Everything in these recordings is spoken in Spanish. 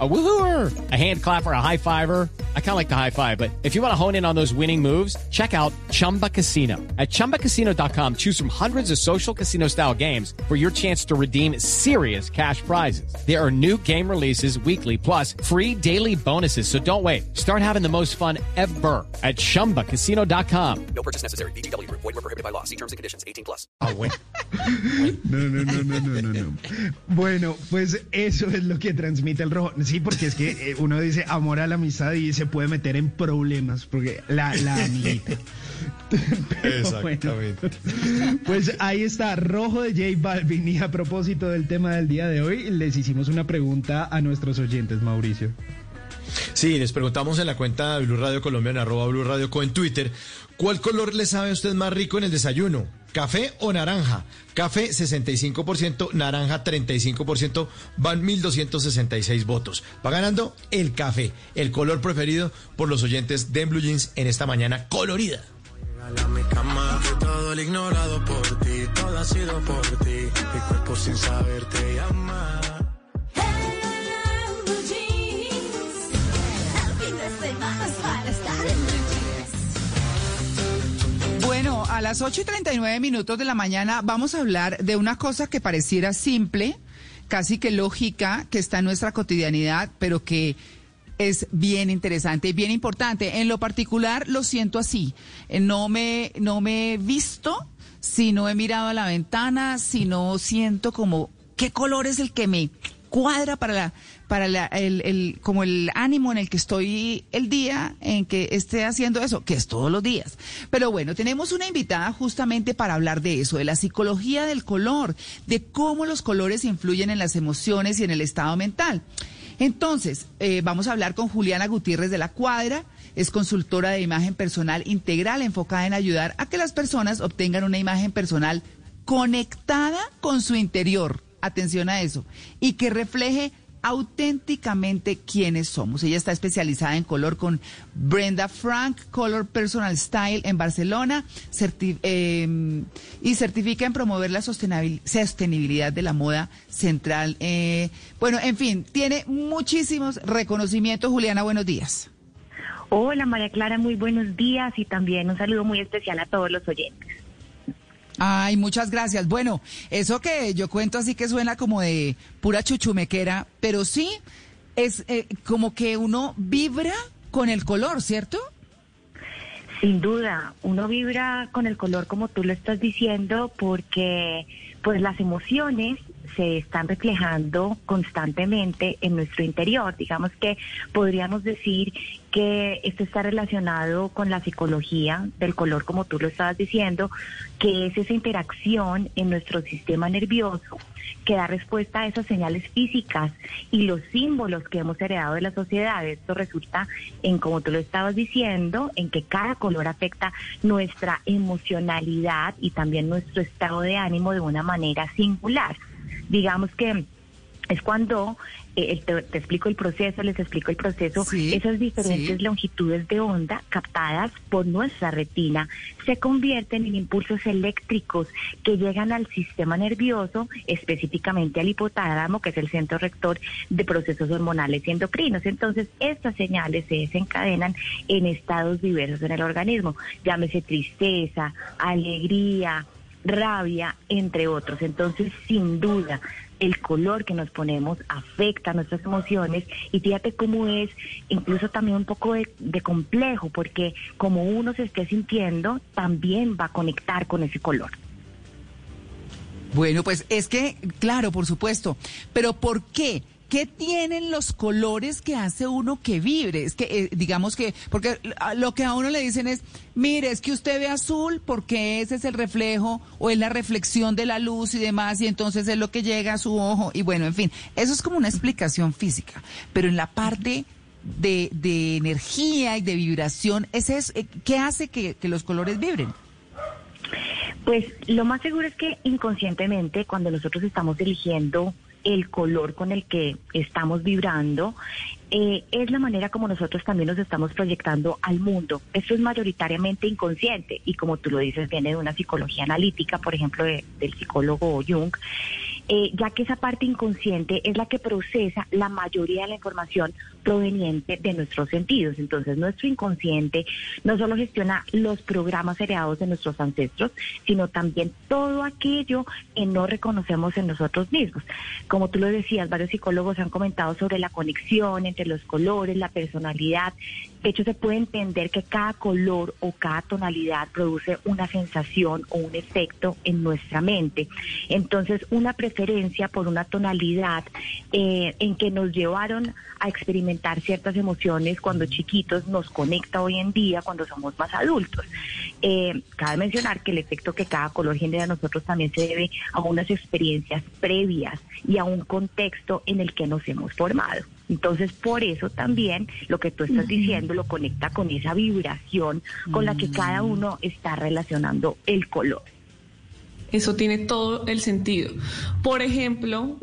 A woohooer, a hand clapper, a high fiver. I kind of like the high five, but if you want to hone in on those winning moves, check out Chumba Casino. At ChumbaCasino.com, choose from hundreds of social casino style games for your chance to redeem serious cash prizes. There are new game releases weekly, plus free daily bonuses. So don't wait. Start having the most fun ever at ChumbaCasino.com. No purchase necessary. BGW. Void were prohibited by law. See terms and conditions. 18 plus. Ah, bueno. No, no, no, no, no, no, no. Bueno, pues eso es lo que transmite el rojo. Sí, porque es que eh, uno dice amor a la amistad y se puede meter en problemas, porque la, la amiguita. Bueno, Exactamente. pues ahí está, rojo de J Balvin. Y a propósito del tema del día de hoy, les hicimos una pregunta a nuestros oyentes, Mauricio. Sí, les preguntamos en la cuenta de Blue Radio Colombia, en arroba Blue Radio Co en Twitter, ¿cuál color le sabe a usted más rico en el desayuno? ¿Café o naranja? Café 65%, naranja 35%, van 1.266 votos. Va ganando el café, el color preferido por los oyentes de Blue Jeans en esta mañana colorida. A mi cama, todo el ignorado por ti, todo ha sido por ti. Mi cuerpo sin saber te. A las 8 y 39 minutos de la mañana vamos a hablar de una cosa que pareciera simple, casi que lógica, que está en nuestra cotidianidad, pero que es bien interesante y bien importante. En lo particular lo siento así. Eh, No me, no me he visto si no he mirado a la ventana, si no siento como qué color es el que me cuadra para la, para la, el, como el ánimo en el que estoy el día en que esté haciendo eso, que es todos los días. Pero bueno, tenemos una invitada justamente para hablar de eso, de la psicología del color, de cómo los colores influyen en las emociones y en el estado mental. Entonces, eh, vamos a hablar con Juliana Gutiérrez de la Cuadra. Es consultora de imagen personal integral enfocada en ayudar a que las personas obtengan una imagen personal conectada con su interior. Atención a eso. Y que refleje auténticamente quiénes somos. Ella está especializada en color con Brenda Frank, Color Personal Style en Barcelona, eh, y certifica en promover la sostenibilidad de la moda central. Eh, bueno, en fin, tiene muchísimos reconocimientos. Juliana, buenos días. Hola María Clara, muy buenos días y también un saludo muy especial a todos los oyentes. Ay, muchas gracias. Bueno, eso que yo cuento así que suena como de pura chuchumequera, pero sí es eh, como que uno vibra con el color, ¿cierto? Sin duda, uno vibra con el color como tú lo estás diciendo porque pues las emociones se están reflejando constantemente en nuestro interior. Digamos que podríamos decir que esto está relacionado con la psicología del color, como tú lo estabas diciendo, que es esa interacción en nuestro sistema nervioso que da respuesta a esas señales físicas y los símbolos que hemos heredado de la sociedad. Esto resulta en, como tú lo estabas diciendo, en que cada color afecta nuestra emocionalidad y también nuestro estado de ánimo de una manera singular. Digamos que es cuando, eh, te, te explico el proceso, les explico el proceso, Sí, esas diferentes sí. longitudes de onda captadas por nuestra retina se convierten en impulsos eléctricos que llegan al sistema nervioso, específicamente al hipotálamo, que es el centro rector de procesos hormonales y endocrinos. Entonces, estas señales se desencadenan en estados diversos en el organismo, llámese tristeza, alegría, rabia, entre otros. Entonces, sin duda, el color que nos ponemos afecta nuestras emociones y fíjate cómo es incluso también un poco de, de complejo, porque como uno se esté sintiendo, también va a conectar con ese color. Bueno, pues es que, claro, por supuesto, pero ¿por qué? ¿Qué tienen los colores que hace uno que vibre? Es que, eh, digamos que, porque lo que a uno le dicen es, mire, es que usted ve azul porque ese es el reflejo o es la reflexión de la luz y demás, y entonces es lo que llega a su ojo. Y bueno, en fin, eso es como una explicación física. Pero en la parte de, de energía y de vibración, ese es, eh, ¿qué hace que, que los colores vibren? Pues lo más seguro es que inconscientemente, cuando nosotros estamos eligiendo el color con el que estamos vibrando, eh, es la manera como nosotros también nos estamos proyectando al mundo. Esto es mayoritariamente inconsciente y como tú lo dices, viene de una psicología analítica, por ejemplo, de- del psicólogo Jung. Eh, ya que esa parte inconsciente es la que procesa la mayoría de la información proveniente de nuestros sentidos. Entonces, nuestro inconsciente no solo gestiona los programas heredados de nuestros ancestros, sino también todo aquello que no reconocemos en nosotros mismos. Como tú lo decías, varios psicólogos han comentado sobre la conexión entre los colores, la personalidad. De hecho, se puede entender que cada color o cada tonalidad produce una sensación o un efecto en nuestra mente. Entonces, una preferencia por una tonalidad eh, en que nos llevaron a experimentar ciertas emociones cuando chiquitos nos conecta hoy en día cuando somos más adultos. Eh, cabe mencionar que el efecto que cada color genera a nosotros también se debe a unas experiencias previas y a un contexto en el que nos hemos formado. Entonces, por eso también lo que tú estás diciendo lo conecta con esa vibración con la que cada uno está relacionando el color. Eso tiene todo el sentido. Por ejemplo,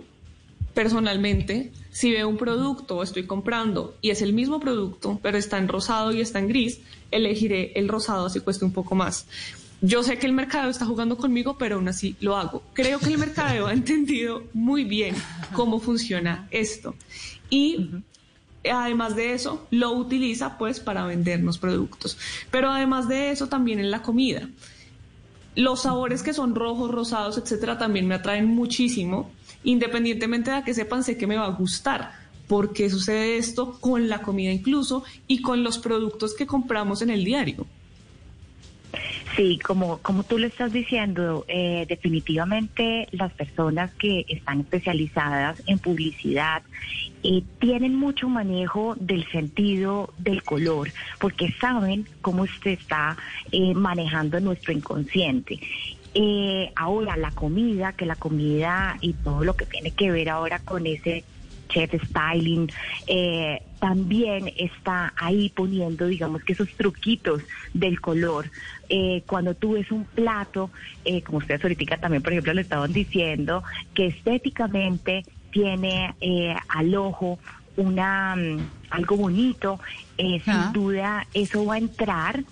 personalmente, si veo un producto o estoy comprando y es el mismo producto, pero está en rosado y está en gris, elegiré el rosado si cueste un poco más. Yo sé que el mercado está jugando conmigo, pero aún así lo hago. Creo que el mercado ha entendido muy bien cómo funciona esto. Y además de eso, lo utiliza pues para vendernos productos. Pero además de eso, también en la comida. Los sabores que son rojos, rosados, etcétera, también me atraen muchísimo. Independientemente de que sepan, sé que me va a gustar. Porque sucede esto con la comida incluso y con los productos que compramos en el diario. Sí, como, como tú lo estás diciendo, eh, definitivamente las personas que están especializadas en publicidad eh, tienen mucho manejo del sentido del color, porque saben cómo se está eh, manejando nuestro inconsciente. Eh, ahora, la comida, que la comida y todo lo que tiene que ver ahora con ese chef styling, eh, también está ahí poniendo, digamos que esos truquitos del color. Eh, cuando tú ves un plato, eh, como ustedes ahorita también, por ejemplo, le estaban diciendo, que estéticamente tiene eh, al ojo una mm, algo bonito, eh, Ah. sin duda eso va a entrar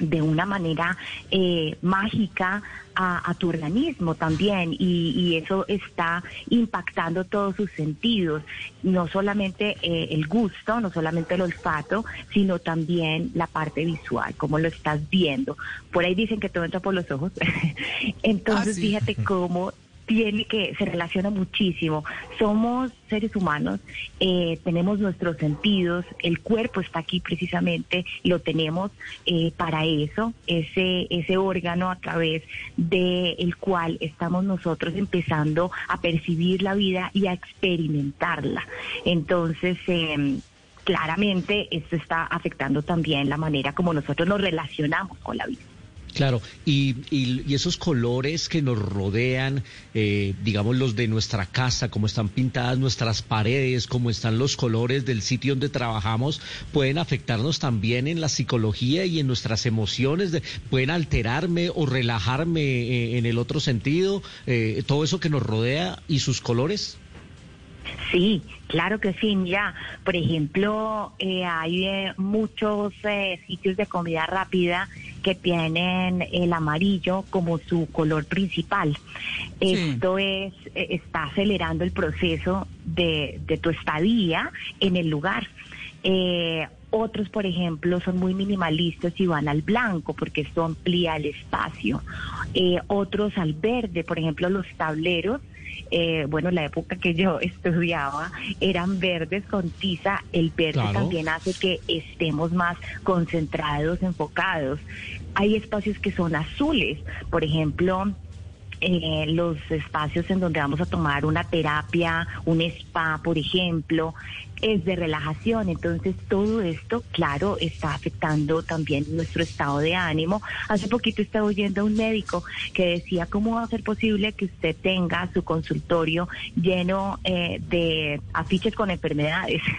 de una manera eh, mágica a, a tu organismo también y, y eso está impactando todos sus sentidos, no solamente eh, el gusto, no solamente el olfato, sino también la parte visual, como lo estás viendo. Por ahí dicen que todo entra por los ojos, entonces Ah, sí. fíjate cómo tiene que se relaciona muchísimo. Somos seres humanos, eh, tenemos nuestros sentidos, el cuerpo está aquí precisamente, lo tenemos eh, para eso, ese ese órgano a través de el cual estamos nosotros empezando a percibir la vida y a experimentarla. Entonces. em, Claramente esto está afectando también la manera como nosotros nos relacionamos con la vida. Claro, y, y- y esos colores que nos rodean, eh, digamos los de nuestra casa, como están pintadas nuestras paredes, como están los colores del sitio donde trabajamos, pueden afectarnos también en la psicología y en nuestras emociones, de- pueden alterarme o relajarme eh, en el otro sentido, eh, todo eso que nos rodea y sus colores. Sí, claro que sí. Mira, por ejemplo, eh, hay eh, muchos sitios de comida rápida que tienen el amarillo como su color principal. Esto es eh, está acelerando el proceso de, de tu estadía en el lugar. Eh, otros, por ejemplo, son muy minimalistas y van al blanco porque esto amplía el espacio. Eh, otros al verde, por ejemplo, los tableros eh, bueno, la época que yo estudiaba eran verdes con tiza. El verde Claro. también hace que estemos más concentrados, enfocados. Hay espacios que son azules, por ejemplo. eh, los espacios en donde vamos a tomar una terapia, un spa, por ejemplo, es de relajación. Entonces, todo esto, claro, está afectando también nuestro estado de ánimo. Hace poquito estaba oyendo a un médico que decía, ¿cómo va a ser posible que usted tenga su consultorio lleno eh, de afiches con enfermedades?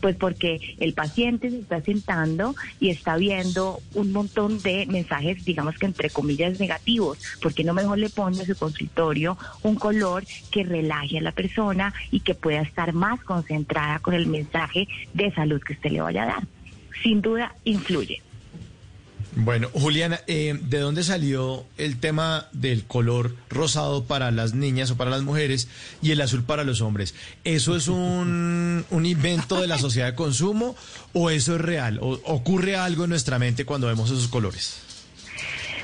Pues porque el paciente se está sentando y está viendo un montón de mensajes, digamos que entre comillas, negativos. ¿Por qué no mejor le pone a su consultorio un color que relaje a la persona y que pueda estar más concentrada con el mensaje de salud que usted le vaya a dar? Sin duda, influye. Bueno, Juliana, eh, ¿de dónde salió el tema del color rosado para las niñas o para las mujeres y el azul para los hombres? ¿Eso es un, un invento de la sociedad de consumo o eso es real? ¿O ocurre algo en nuestra mente cuando vemos esos colores?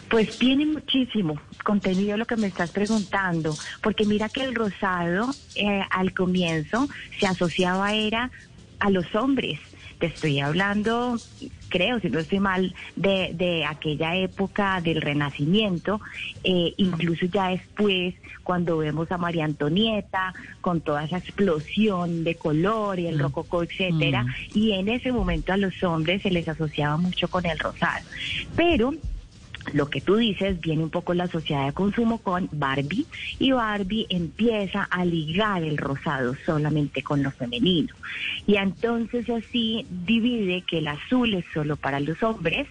Pues tiene muchísimo contenido lo que me estás preguntando, porque mira que el rosado eh, al comienzo se asociaba era a los hombres. Te estoy hablando, creo, si no estoy mal, de, de aquella época del Renacimiento, eh, incluso ya después, cuando vemos a María Antonieta, con toda esa explosión de color y el rococó, etcétera, y en ese momento a los hombres se les asociaba mucho con el rosado. Pero lo que tú dices viene un poco la sociedad de consumo con Barbie y Barbie empieza a ligar el rosado solamente con lo femenino. Y entonces así divide que el azul es solo para los hombres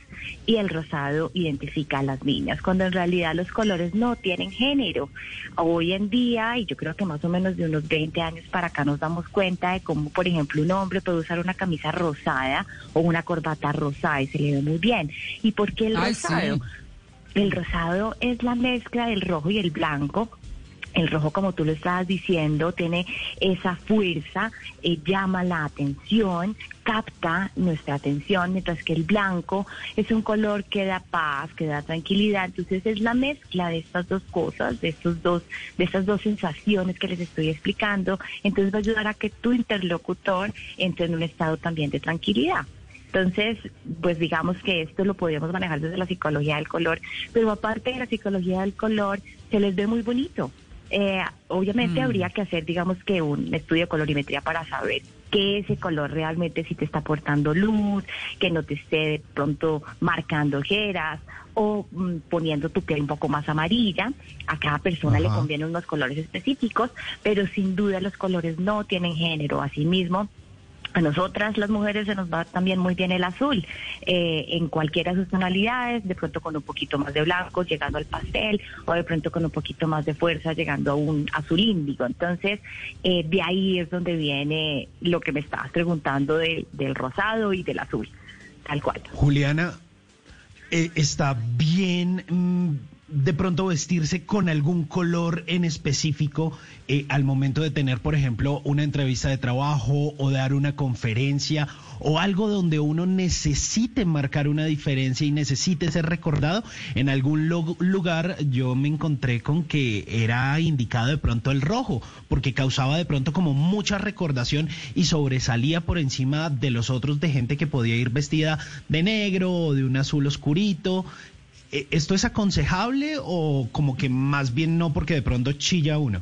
y el rosado identifica a las niñas cuando en realidad los colores no tienen género. Hoy en día y yo creo que más o menos de unos 20 años para acá nos damos cuenta de cómo por ejemplo un hombre puede usar una camisa rosada o una corbata rosada y se le ve muy bien. Y por qué el Ay, rosado sí. El rosado es la mezcla del rojo y el blanco. El rojo, como tú lo estabas diciendo, tiene esa fuerza, eh, llama la atención, capta nuestra atención, mientras que el blanco es un color que da paz, que da tranquilidad. Entonces es la mezcla de estas dos cosas, de estos dos, de estas dos sensaciones que les estoy explicando. Entonces va a ayudar a que tu interlocutor entre en un estado también de tranquilidad. Entonces, pues digamos que esto lo podríamos manejar desde la psicología del color, pero aparte de la psicología del color, se les ve muy bonito. Eh, obviamente habría que hacer, digamos que un estudio de colorimetría para saber que ese color realmente si te está aportando luz, que no te esté de pronto marcando ojeras o mm, poniendo tu piel un poco más amarilla. A cada persona le convienen unos colores específicos, pero sin duda los colores no tienen género. Asimismo, a nosotras las mujeres se nos va también muy bien el azul, eh, en cualquiera de sus tonalidades, de pronto con un poquito más de blanco, llegando al pastel, o de pronto con un poquito más de fuerza, llegando a un azul índigo. Entonces, eh, de ahí es donde viene lo que me estabas preguntando de- del rosado y del azul, tal cual. Juliana, eh, está bien mm, de pronto vestirse con algún color en específico eh, al momento de tener, por ejemplo, una entrevista de trabajo o dar una conferencia o algo donde uno necesite marcar una diferencia y necesite ser recordado. En algún lugar yo me encontré con que era indicado de pronto el rojo, porque causaba de pronto como mucha recordación y sobresalía por encima de los otros de gente que podía ir vestida de negro o de un azul oscurito. Eh, ¿Esto es aconsejable o como que más bien no porque de pronto chilla uno?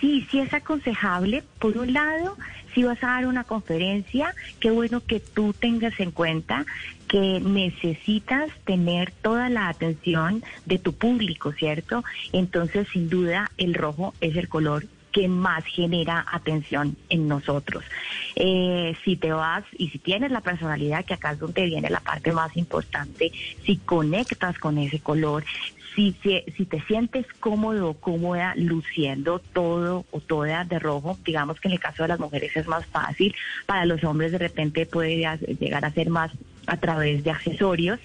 Sí, sí es aconsejable. Por un lado, si vas a dar una conferencia, qué bueno que tú tengas en cuenta que necesitas tener toda la atención de tu público, ¿cierto? Entonces, sin duda, el rojo es el color que más genera atención en nosotros. Eh, si te vas y si tienes la personalidad, que acá es donde viene la parte más importante, si conectas con ese color, si, si, si te sientes cómodo o cómoda luciendo todo o toda de rojo, digamos que en el caso de las mujeres es más fácil, para los hombres de repente puede llegar a ser más a través de accesorios,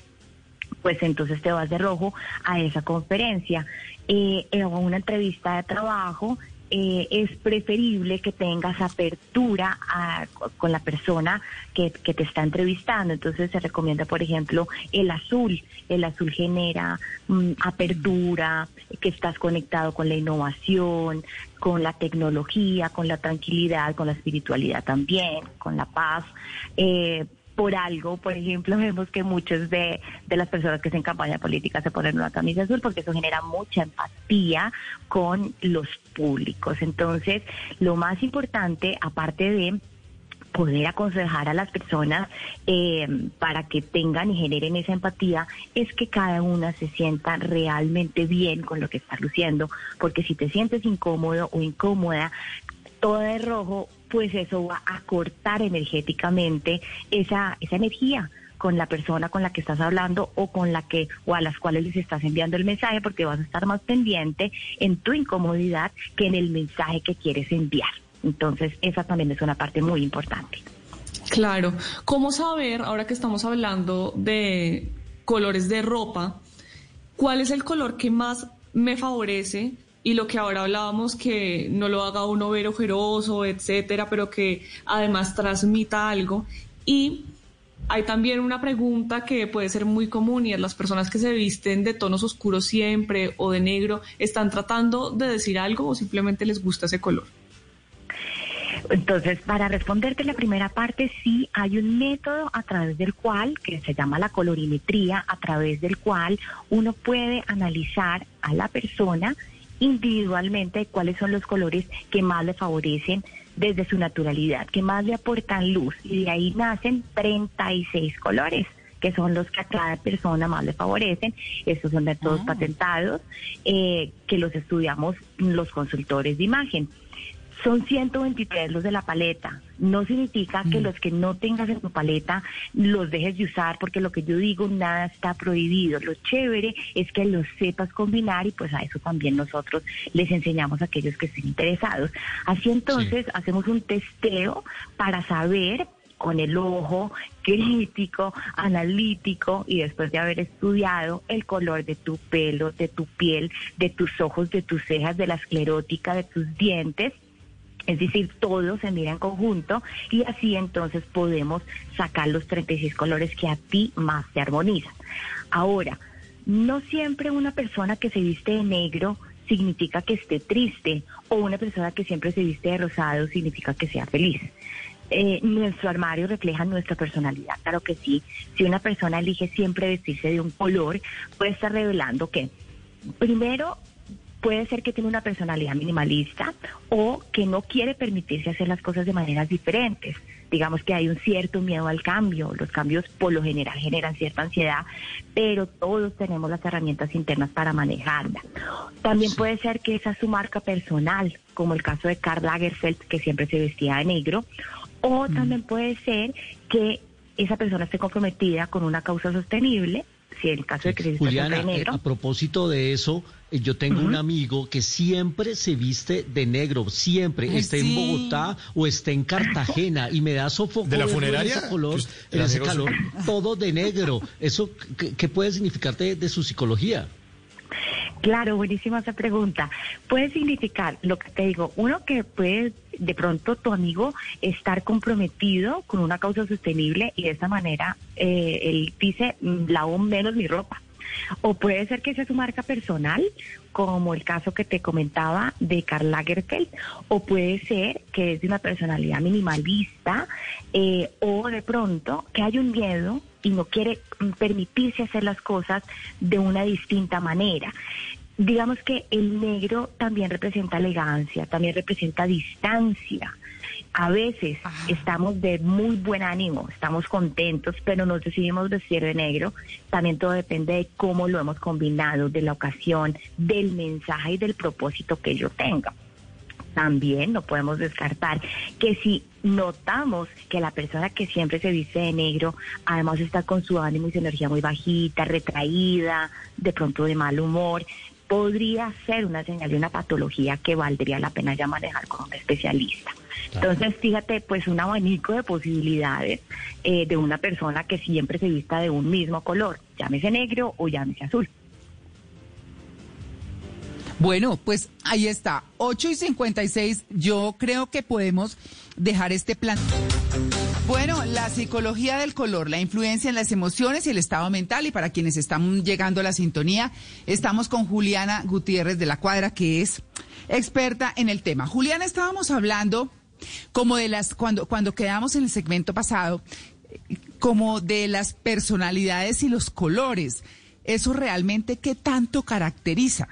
pues entonces te vas de rojo a esa conferencia eh, a una entrevista de trabajo. Eh, es preferible que tengas apertura a- con la persona que, que te está entrevistando. Entonces se recomienda, por ejemplo, el azul. El azul genera mm, apertura, que estás conectado con la innovación, con la tecnología, con la tranquilidad, con la espiritualidad también, con la paz. Eh, por algo, por ejemplo, vemos que muchas de, de las personas que hacen campaña política se ponen una camisa azul porque eso genera mucha empatía con los públicos. Entonces, lo más importante, aparte de poder aconsejar a las personas eh, para que tengan y generen esa empatía es que cada una se sienta realmente bien con lo que está luciendo, porque si te sientes incómodo o incómoda, todo de rojo, pues eso va a cortar energéticamente esa, esa energía con la persona con la que estás hablando o con la que o a las cuales les estás enviando el mensaje porque vas a estar más pendiente en tu incomodidad que en el mensaje que quieres enviar. Entonces, esa también es una parte muy importante. Claro. ¿Cómo saber, ahora que estamos hablando de colores de ropa, cuál es el color que más me favorece? Y lo que ahora hablábamos, que no lo haga uno ver ojeroso, etcétera, pero que además transmita algo. Y hay también una pregunta que puede ser muy común y es las personas que se visten de tonos oscuros siempre o de negro, ¿están tratando de decir algo o simplemente les gusta ese color? Entonces, para responderte la primera parte, sí hay un método a través del cual, que se llama la colorimetría, a través del cual uno puede analizar a la persona individualmente cuáles son los colores que más le favorecen desde su naturalidad, que más le aportan luz. Y de ahí nacen 36 colores que son los que a cada persona más le favorecen. Estos son métodos patentados eh, que los estudiamos los consultores de imagen. Son 123 los de la paleta. No significa que los que no tengas en tu paleta los dejes de usar, porque lo que yo digo, nada está prohibido. Lo chévere es que los sepas combinar y pues a eso también nosotros les enseñamos a aquellos que estén interesados. Así entonces hacemos un testeo para saber con el ojo crítico, analítico y después de haber estudiado el color de tu pelo, de tu piel, de tus ojos, de tus cejas, de la esclerótica, de tus dientes, es decir, todo se mira en conjunto y así entonces podemos sacar los 36 colores que a ti más te armonizan. Ahora, no siempre una persona que se viste de negro significa que esté triste o una persona que siempre se viste de rosado significa que sea feliz. Eh, nuestro armario refleja nuestra personalidad, claro que sí. Si una persona elige siempre vestirse de un color, puede estar revelando que primero puede ser que tiene una personalidad minimalista o que no quiere permitirse hacer las cosas de maneras diferentes. Digamos que hay un cierto miedo al cambio. Los cambios por lo general generan cierta ansiedad, pero todos tenemos las herramientas internas para manejarla. También puede ser que esa es su marca personal, como el caso de Karl Lagerfeld, que siempre se vestía de negro. O también puede ser que esa persona esté comprometida con una causa sostenible si el caso de que se Juliana, de negro. eh, a propósito de eso, eh, yo tengo un amigo que siempre se viste de negro, siempre, Ay, esté sí. en Bogotá o esté en Cartagena y me da sofoco ¿De la funeraria? ese color, en ese calor, todo de negro. ¿Eso qué, qué puede significar de, de su psicología? Claro, buenísima esa pregunta. Puede significar, lo que te digo, uno que puede de pronto tu amigo estar comprometido con una causa sostenible y de esta manera eh, él dice, "Mm, lavo menos mi ropa. O puede ser que sea su marca personal, como el caso que te comentaba de Karl Lagerfeld, o puede ser que es de una personalidad minimalista, eh, o de pronto que hay un miedo y no quiere mm, permitirse hacer las cosas de una distinta manera. Digamos que el negro también representa elegancia, también representa distancia. A veces estamos de muy buen ánimo, estamos contentos, pero nos decidimos vestir de negro. También todo depende de cómo lo hemos combinado, de la ocasión, del mensaje y del propósito que yo tenga. También no podemos descartar que si notamos que la persona que siempre se viste de negro, además está con su ánimo y su energía muy bajita, retraída, de pronto de mal humor, podría ser una señal de una patología que valdría la pena ya manejar con un especialista. Entonces, fíjate, pues un abanico de posibilidades eh, de una persona que siempre se vista de un mismo color, llámese negro o llámese azul. Bueno, pues ahí está, 8 y 56. Yo creo que podemos dejar este plan. Bueno, la psicología del color, la influencia en las emociones y el estado mental. Y para quienes están llegando a la sintonía, estamos con Juliana Gutiérrez de la Cuadra, que es experta en el tema. Juliana, estábamos hablando como de las, cuando, cuando quedamos en el segmento pasado, como de las personalidades y los colores. ¿Eso realmente qué tanto caracteriza?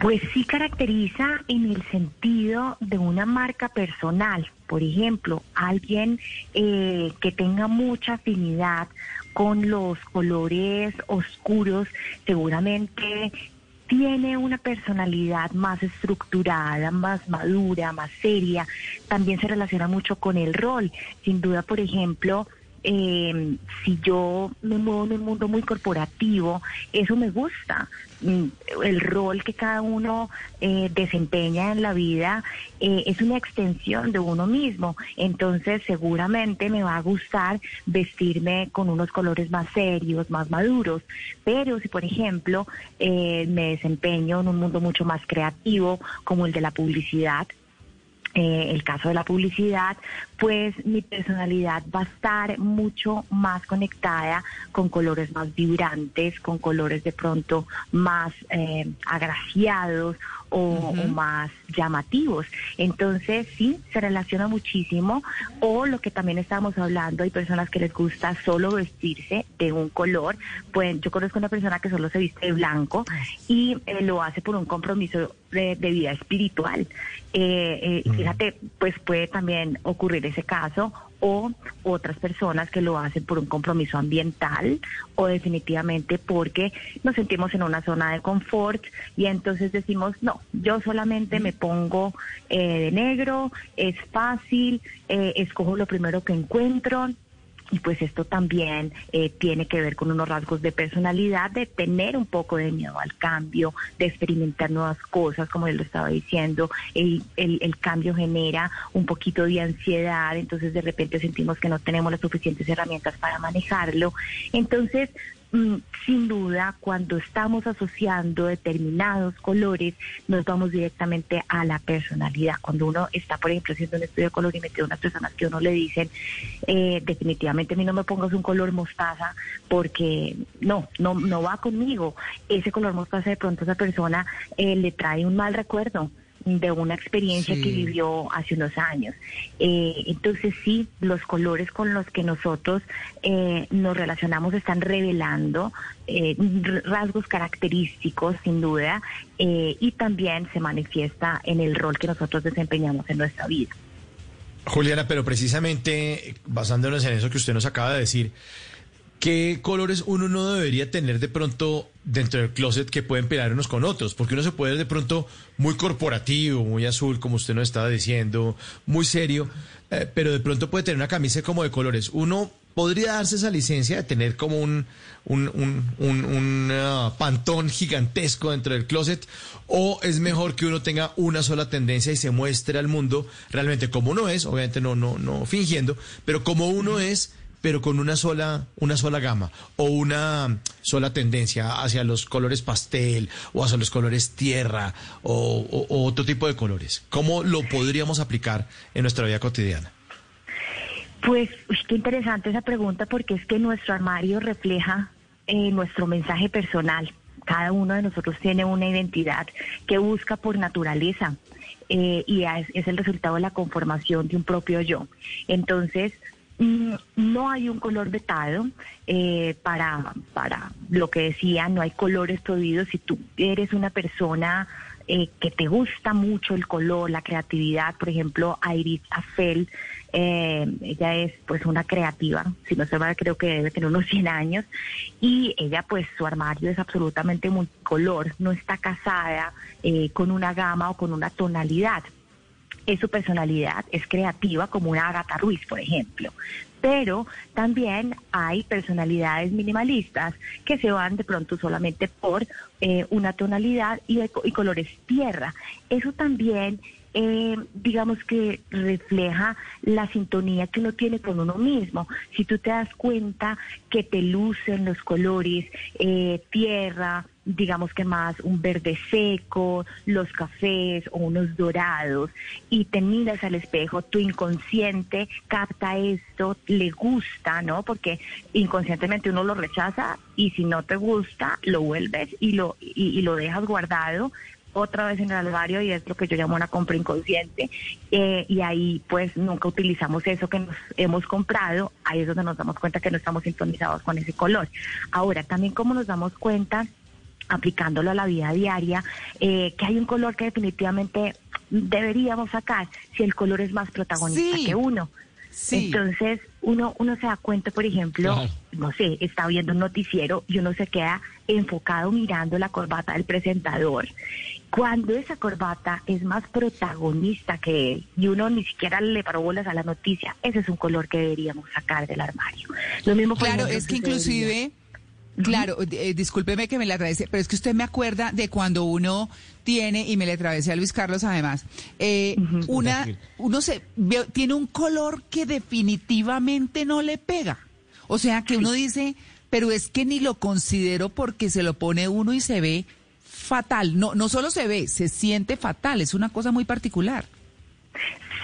Pues sí caracteriza en el sentido de una marca personal. Por ejemplo, alguien eh, que tenga mucha afinidad con los colores oscuros, seguramente tiene una personalidad más estructurada, más madura, más seria. También se relaciona mucho con el rol. Sin duda, por ejemplo, eh, si yo me muevo en un mundo muy corporativo, eso me gusta. Mm, El rol que cada uno eh, desempeña en la vida eh, es una extensión de uno mismo. Entonces, seguramente me va a gustar vestirme con unos colores más serios, más maduros. Pero si, por ejemplo, eh, me desempeño en un mundo mucho más creativo, como el de la publicidad, eh, el caso de la publicidad, pues mi personalidad va a estar mucho más conectada con colores más vibrantes, con colores de pronto más eh, agraciados o, o más llamativos. Entonces, sí, se relaciona muchísimo. O lo que también estábamos hablando, hay personas que les gusta solo vestirse de un color. Pues yo conozco una persona que solo se viste de blanco y eh, lo hace por un compromiso de, de vida espiritual. Eh, eh, fíjate, pues puede también ocurrir ese caso o otras personas que lo hacen por un compromiso ambiental o definitivamente porque nos sentimos en una zona de confort y entonces decimos, no, yo solamente me pongo eh, de negro, es fácil, eh, escojo lo primero que encuentro. Y pues esto también eh, tiene que ver con unos rasgos de personalidad, de tener un poco de miedo al cambio, de experimentar nuevas cosas, como él lo estaba diciendo. El, el, el cambio genera un poquito de ansiedad, entonces de repente sentimos que no tenemos las suficientes herramientas para manejarlo. Entonces, sin duda, cuando estamos asociando determinados colores, nos vamos directamente a la personalidad. Cuando uno está, por ejemplo, haciendo un estudio de colorimetría, unas personas que uno le dicen, eh, definitivamente a mí no me pongas un color mostaza porque no, no, no va conmigo. Ese color mostaza de pronto a esa persona eh, le trae un mal recuerdo de una experiencia Sí. que vivió hace unos años. Eh, entonces sí, los colores con los que nosotros eh, nos relacionamos están revelando eh, rasgos característicos, sin duda, eh, y también se manifiesta en el rol que nosotros desempeñamos en nuestra vida. Juliana, pero precisamente basándonos en eso que usted nos acaba de decir, ¿qué colores uno no debería tener de pronto dentro del closet que pueden pelear unos con otros? Porque uno se puede ver de pronto muy corporativo, muy azul, como usted nos estaba diciendo, muy serio, eh, pero de pronto puede tener una camisa como de colores. Uno podría darse esa licencia de tener como un, un, un, un- un, ah, pantón gigantesco dentro del closet o es mejor que uno tenga una sola tendencia y se muestre al mundo realmente como uno es, obviamente no, no, no fingiendo, pero como uno es, pero con una sola, una sola gama o una sola tendencia hacia los colores pastel o hacia los colores tierra o, otro tipo de colores. ¿Cómo lo podríamos aplicar en nuestra vida cotidiana? Pues qué interesante esa pregunta porque es que nuestro armario refleja eh, nuestro mensaje personal. Cada uno de nosotros tiene una identidad que busca por naturaleza eh, y es, el resultado de la conformación de un propio yo. Entonces, no hay un color vetado eh, para, para lo que decía, no hay colores prohibidos. Si tú eres una persona eh, que te gusta mucho el color, la creatividad, por ejemplo, Iris Afel, eh, ella es pues una creativa, si no se va, creo que debe tener unos 100 años, y ella pues su armario es absolutamente multicolor, no está casada eh, con una gama o con una tonalidad es su personalidad, es creativa como una Agatha Ruiz, por ejemplo. Pero también hay personalidades minimalistas que se van de pronto solamente por eh, una tonalidad y, y colores tierra. Eso también, eh, digamos que refleja la sintonía que uno tiene con uno mismo. Si tú te das cuenta que te lucen los colores eh, tierra, digamos que más un verde seco, los cafés o unos dorados, y te miras al espejo, tu inconsciente capta esto, le gusta, ¿no? Porque inconscientemente uno lo rechaza y si no te gusta, lo vuelves y lo, y, y lo dejas guardado otra vez en el armario y es lo que yo llamo una compra inconsciente eh, y ahí pues nunca utilizamos eso que nos hemos comprado, ahí es donde nos damos cuenta que no estamos sintonizados con ese color. Ahora, también como nos damos cuenta aplicándolo a la vida diaria, eh, que hay un color que definitivamente deberíamos sacar si el color es más protagonista Sí. que uno. Sí. Entonces, uno, uno se da cuenta, por ejemplo, Claro. no sé, está viendo un noticiero y uno se queda enfocado mirando la corbata del presentador. Cuando esa corbata es más protagonista que él y uno ni siquiera le paró bolas a la noticia, ese es un color que deberíamos sacar del armario. Lo mismo Claro, es que inclusive, claro, eh, discúlpeme que me la atravese, pero es que usted me acuerda de cuando uno tiene, y me le atravesé a Luis Carlos además, eh, una, uno se ve- tiene un color que definitivamente no le pega. O sea, que uno dice, pero es que ni lo considero porque se lo pone uno y se ve fatal. No, no solo se ve, se siente fatal, es una cosa muy particular.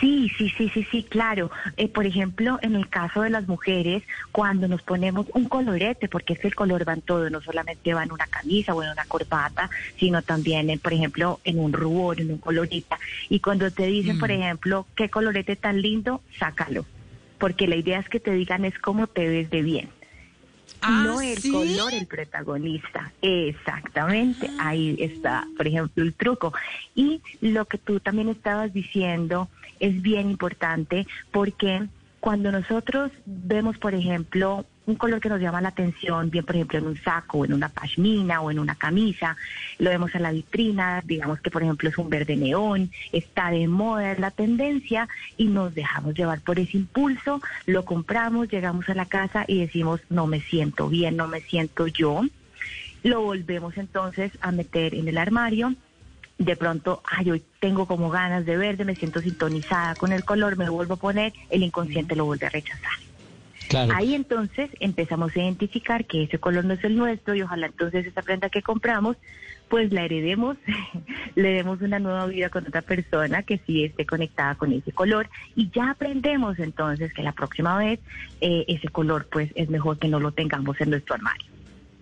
Sí, sí, sí, sí, sí, claro. Eh, por ejemplo, en el caso de las mujeres, cuando nos ponemos un colorete, porque es que el color va en todo, no solamente va en una camisa o en una corbata, sino también, en, por ejemplo, en un rubor, en un colorita. Y cuando te dicen, por ejemplo, qué colorete tan lindo, sácalo. Porque la idea es que te digan es cómo te ves de bien. Ah, no el ¿sí? color el protagonista. Exactamente, ahí está, por ejemplo, el truco. Y lo que tú también estabas diciendo es bien importante porque cuando nosotros vemos, por ejemplo, un color que nos llama la atención, bien por ejemplo en un saco en una pashmina o en una camisa, lo vemos en la vitrina, digamos que por ejemplo es un verde neón, está de moda, es la tendencia y nos dejamos llevar por ese impulso, lo compramos, llegamos a la casa y decimos no me siento bien, no me siento yo, lo volvemos entonces a meter en el armario. De pronto, ay, hoy tengo como ganas de verde, me siento sintonizada con el color, me vuelvo a poner, el inconsciente lo vuelve a rechazar. Ahí entonces empezamos a identificar que ese color no es el nuestro y ojalá entonces esa prenda que compramos pues la heredemos, le demos una nueva vida con otra persona que sí esté conectada con ese color y ya aprendemos entonces que la próxima vez eh, ese color pues es mejor que no lo tengamos en nuestro armario.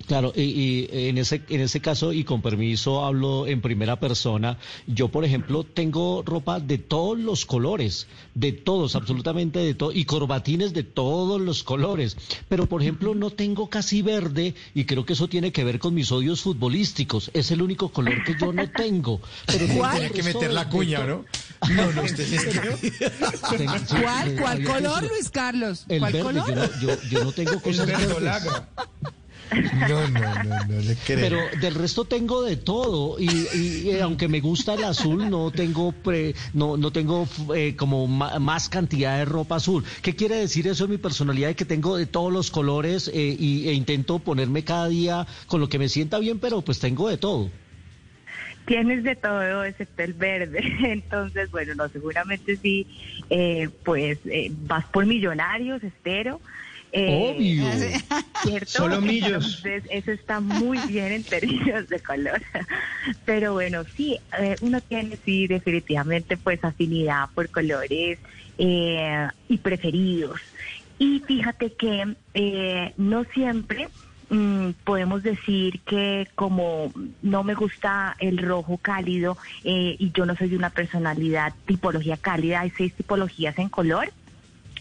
Claro, y, y en ese en ese caso y con permiso hablo en primera persona. Yo, por ejemplo, tengo ropa de todos los colores, de todos, absolutamente de todo, y corbatines de todos los colores. Pero, por ejemplo, no tengo casi verde y creo que eso tiene que ver con mis odios futbolísticos. Es el único color que yo no tengo. Pero el Tiene que meter la cuña, ¿no? No, no, usted ¿Cuál, cuál color, Luis Carlos? El ¿Cuál verde, color? yo no, yo, yo no tengo cosas verdes. No, no, no, no le creo. Pero del resto tengo de todo y, y, eh, aunque me gusta el azul no tengo pre- no no tengo eh, como ma- más cantidad de ropa azul. ¿Qué quiere decir eso de mi personalidad de que tengo de todos los colores eh, y, e intento ponerme cada día con lo que me sienta bien, pero pues tengo de todo. Tienes de todo excepto el verde. Entonces, bueno, no, seguramente sí, eh, pues eh, vas por millonarios, espero. Eh, Obvio. ¿cierto? Solo millos. Entonces, eso está muy bien en términos de color. Pero bueno, sí, eh, uno tiene, sí, definitivamente, pues afinidad por colores eh, y preferidos. Y fíjate que eh, no siempre mm, podemos decir que como no me gusta el rojo cálido eh, y yo no soy de una personalidad tipología cálida, hay seis tipologías en color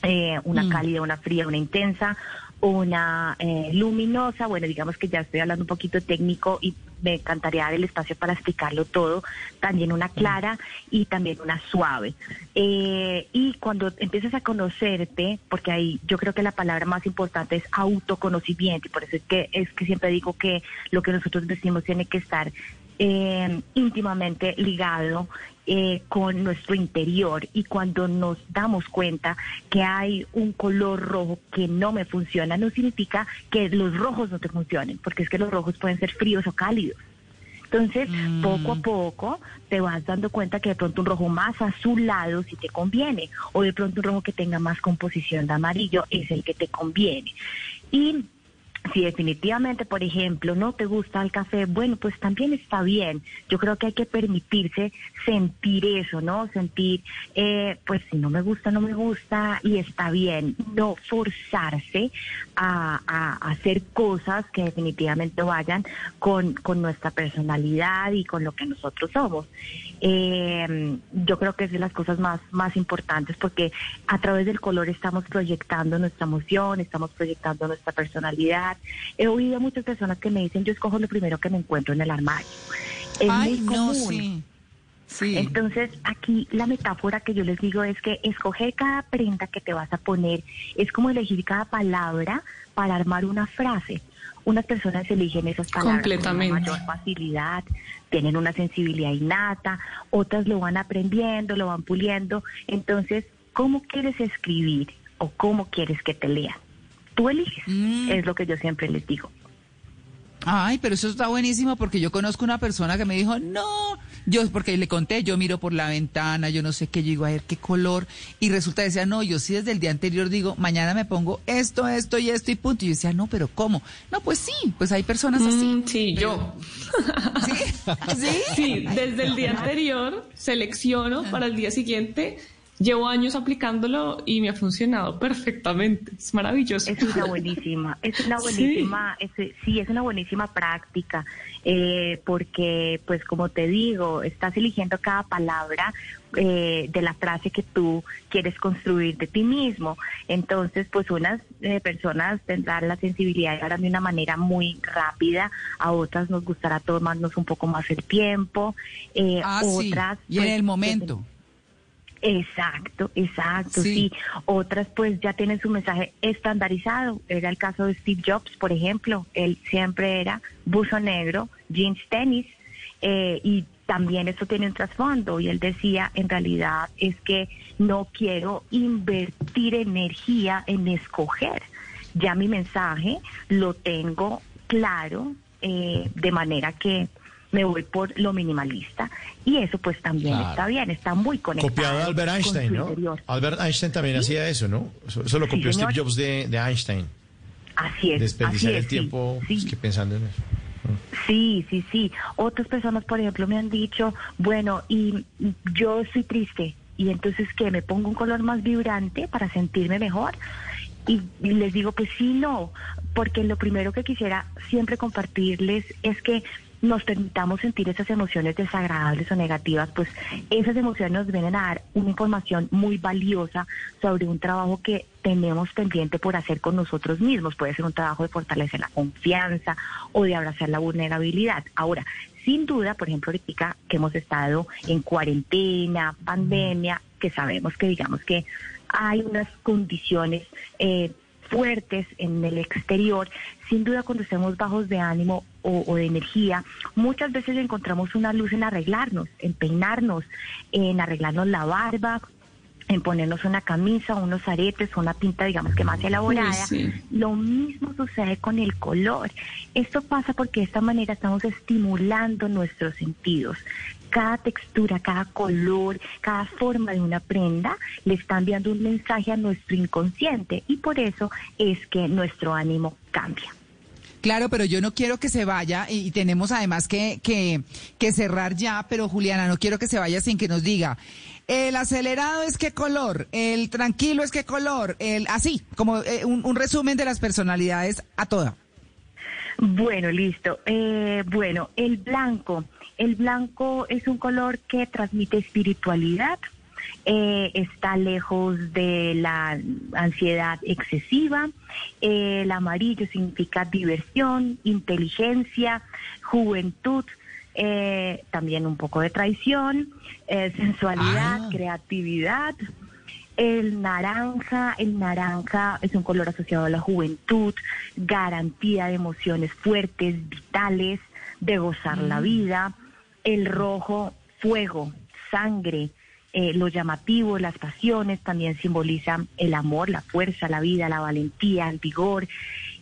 eh, una Mm. cálida, una fría, una intensa, una eh, luminosa, bueno, digamos que ya estoy hablando un poquito técnico y me encantaría dar el espacio para explicarlo todo, también una clara y también una suave. Eh, y cuando empiezas a conocerte, porque ahí yo creo que la palabra más importante es autoconocimiento, y por eso es que, es que siempre digo que lo que nosotros decimos tiene que estar eh, íntimamente ligado eh, con nuestro interior y cuando nos damos cuenta que hay un color rojo que no me funciona, no significa que los rojos no te funcionen, porque es que los rojos pueden ser fríos o cálidos. Entonces, poco a poco te vas dando cuenta que de pronto un rojo más azulado sí te conviene, o de pronto un rojo que tenga más composición de amarillo es el que te conviene. Y si definitivamente, por ejemplo, no te gusta el café, bueno, pues también está bien. Yo creo que hay que permitirse sentir eso, ¿no? Sentir, eh, pues si no me gusta, no me gusta y está bien. No forzarse a, a hacer cosas que definitivamente vayan con, con nuestra personalidad y con lo que nosotros somos. Eh, yo creo que es de las cosas más, más importantes porque a través del color estamos proyectando nuestra emoción, estamos proyectando nuestra personalidad He oído a muchas personas que me dicen, yo escojo lo primero que me encuentro en el armario. Es Ay, muy no, común. sí. Sí. Entonces, aquí la metáfora que yo les digo es que escoger cada prenda que te vas a poner es como elegir cada palabra para armar una frase. Unas personas eligen esas palabras Completamente. con mayor facilidad, tienen una sensibilidad innata, otras lo van aprendiendo, lo van puliendo. Entonces, ¿cómo quieres escribir o cómo quieres que te lean? Tú eliges, Mm. es lo que yo siempre les digo. Ay, pero eso está buenísimo porque yo conozco una persona que me dijo, no, yo, porque le conté, yo miro por la ventana, yo no sé qué, yo digo, a ver qué color, y resulta que decía, no, yo sí desde el día anterior digo, mañana me pongo esto, esto y esto y punto, y yo decía, no, pero ¿cómo? No, pues sí, pues hay personas así. Mm, sí, yo. ¿Sí? ¿Sí? Sí, desde el día anterior selecciono para el día siguiente. Llevo años aplicándolo y me ha funcionado perfectamente. Es maravilloso. Es una buenísima, es una Sí. buenísima, es- sí, es una buenísima práctica, eh, porque, pues, como te digo, estás eligiendo cada palabra eh, de la frase que tú quieres construir de ti mismo. Entonces, pues, unas eh, personas tendrán la sensibilidad de hablar de una manera muy rápida, a otras nos gustará tomarnos un poco más el tiempo, eh, Ah, sí, otras... y en pues, el momento. Exacto, exacto, Sí. sí. Otras pues ya tienen su mensaje estandarizado. Era el caso de Steve Jobs, por ejemplo. Él siempre era buzo negro, jeans, tenis. eh, y también esto tiene un trasfondo. Y él decía, en realidad es que no quiero invertir energía en escoger. Ya mi mensaje lo tengo claro, eh, de manera que me voy por lo minimalista y eso pues también Claro. está bien, está muy conectado. Copiado de Albert Einstein, ¿no? interior. Albert Einstein también hacía eso, ¿no? Eso, eso lo copió. Steve Jobs de, de Einstein. Así es. Desperdiciar así es, el tiempo sí, pues, que pensando en eso. Sí, sí, sí. Otras personas, por ejemplo, me han dicho, bueno, y yo estoy triste, y entonces que me pongo un color más vibrante para sentirme mejor. Y, y les digo, pues sí, no, porque lo primero que quisiera siempre compartirles es que nos permitamos sentir esas emociones desagradables o negativas, pues esas emociones nos vienen a dar una información muy valiosa sobre un trabajo que tenemos pendiente por hacer con nosotros mismos. Puede ser un trabajo de fortalecer la confianza o de abrazar la vulnerabilidad. Ahora, sin duda, por ejemplo, ahorita que hemos estado en cuarentena, pandemia, que sabemos que digamos que hay unas condiciones eh, fuertes en el exterior, sin duda cuando estemos bajos de ánimo o, o de energía, muchas veces encontramos una luz en arreglarnos, en peinarnos, en arreglarnos la barba, en ponernos una camisa, unos aretes, una pinta, digamos que más elaborada. sí. Lo mismo sucede con el color. Esto pasa porque de esta manera estamos estimulando nuestros sentidos. Cada textura, cada color, cada forma de una prenda le está enviando un mensaje a nuestro inconsciente y por eso es que nuestro ánimo cambia. Claro, pero yo no quiero que se vaya y, tenemos además que, que, que cerrar ya, pero Juliana, no quiero que se vaya sin que nos diga, el acelerado es qué color, el tranquilo es qué color, el así, como eh, un, un resumen de las personalidades a toda. Bueno, listo. Eh, bueno, el blanco. El blanco es un color que transmite espiritualidad, eh, está lejos de la ansiedad excesiva. Eh, el amarillo significa diversión, inteligencia, juventud, eh, también un poco de traición, eh, sensualidad, Ah. creatividad. El naranja, el naranja es un color asociado a la juventud, garantía de emociones fuertes, vitales, de gozar la vida. El rojo, fuego, sangre, eh, lo llamativo, las pasiones, también simbolizan el amor, la fuerza, la vida, la valentía, el vigor.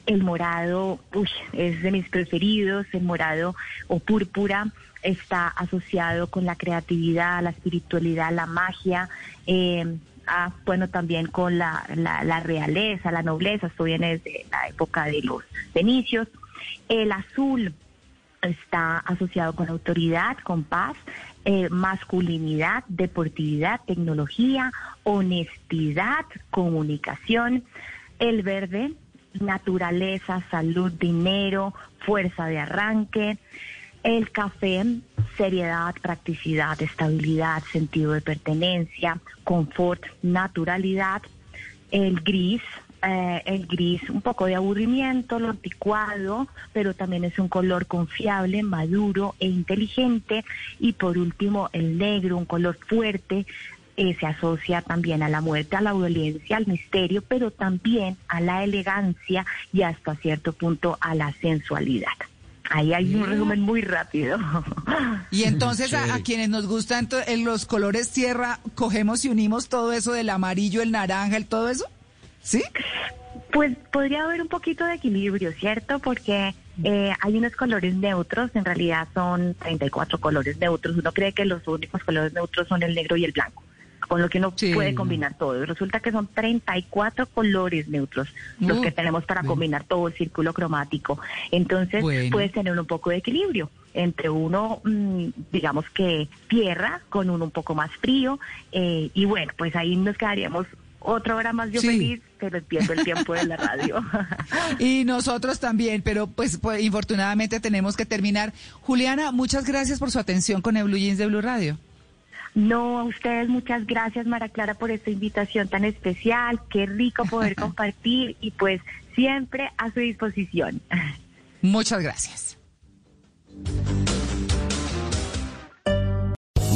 El morado, uy, es de mis preferidos, el morado o púrpura está asociado con la creatividad, la espiritualidad, la magia, eh, ah, bueno, también con la, la, la realeza, la nobleza, esto viene desde la época de los fenicios. El azul está asociado con autoridad, con paz, eh, masculinidad, deportividad, tecnología, honestidad, comunicación. El verde, naturaleza, salud, dinero, fuerza de arranque. El café, seriedad, practicidad, estabilidad, sentido de pertenencia, confort, naturalidad. El gris, eh, el gris un poco de aburrimiento, lo anticuado, pero también es un color confiable, maduro e inteligente. Y por último, el negro, un color fuerte, eh, se asocia también a la muerte, a la violencia, al misterio, pero también a la elegancia y hasta cierto punto a la sensualidad. Ahí hay un resumen muy rápido. Y entonces a, a quienes nos gustan en los colores tierra, cogemos y unimos todo eso del amarillo, el naranja, el todo eso. ¿Sí? Pues podría haber un poquito de equilibrio, ¿cierto? Porque eh, hay unos colores neutros, en realidad son 34 colores neutros. Uno cree que los únicos colores neutros son el negro y el blanco, con lo que uno Sí. puede combinar todo. Resulta que son 34 colores neutros los que tenemos para bueno. combinar todo el círculo cromático. Entonces Bueno. puedes tener un poco de equilibrio entre uno, mm, digamos que tierra, con uno un poco más frío. eh, y bueno, pues ahí nos quedaríamos otra hora más yo Sí. feliz, pero entiendo el tiempo de la radio. Y nosotros también, pero pues, pues, infortunadamente tenemos que terminar. Juliana, muchas gracias por su atención con el Blue Jeans de Blue Radio. No, a ustedes muchas gracias, Mara Clara, por esta invitación tan especial. Qué rico poder compartir y pues siempre a su disposición. Muchas gracias.